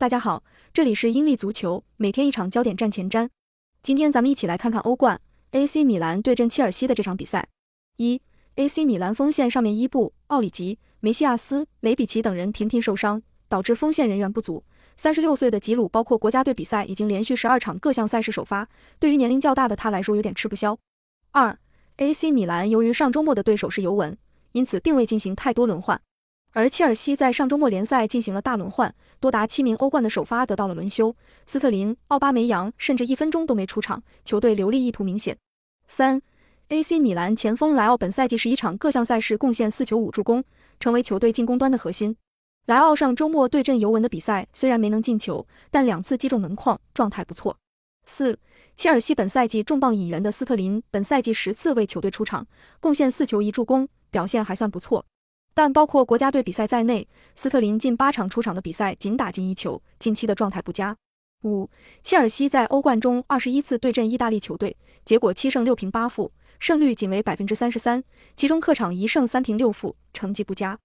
大家好，这里是英利足球，每天一场焦点战前瞻。今天咱们一起来看看欧冠 AC 米兰对阵切尔西的这场比赛。一 AC 米兰锋线上面伊布、奥里吉、梅西亚斯、雷比奇等人频频受伤，导致锋线人员不足。三十六岁的吉鲁，包括国家队比赛已经连续十二场各项赛事首发，对于年龄较大的他来说有点吃不消。二 AC 米兰由于上周末的对手是尤文，因此并未进行太多轮换。而切尔西在上周末联赛进行了大轮换，多达七名欧冠的首发得到了轮休，斯特林、奥巴梅扬甚至一分钟都没出场，球队留力意图明显。三，AC 米兰前锋莱奥本赛季十一场各项赛事贡献四球五助攻，成为球队进攻端的核心。莱奥上周末对阵尤文的比赛虽然没能进球，但两次击中门框，状态不错。四，切尔西本赛季重磅引援的斯特林本赛季十次为球队出场，贡献四球一助攻，表现还算不错。但包括国家队比赛在内，斯特林近八场出场的比赛仅打进一球，近期的状态不佳。五，切尔西在欧冠中二十一次对阵意大利球队，结果七胜六平八负，胜率仅为百分之三十三，其中客场一胜三平六负，成绩不佳。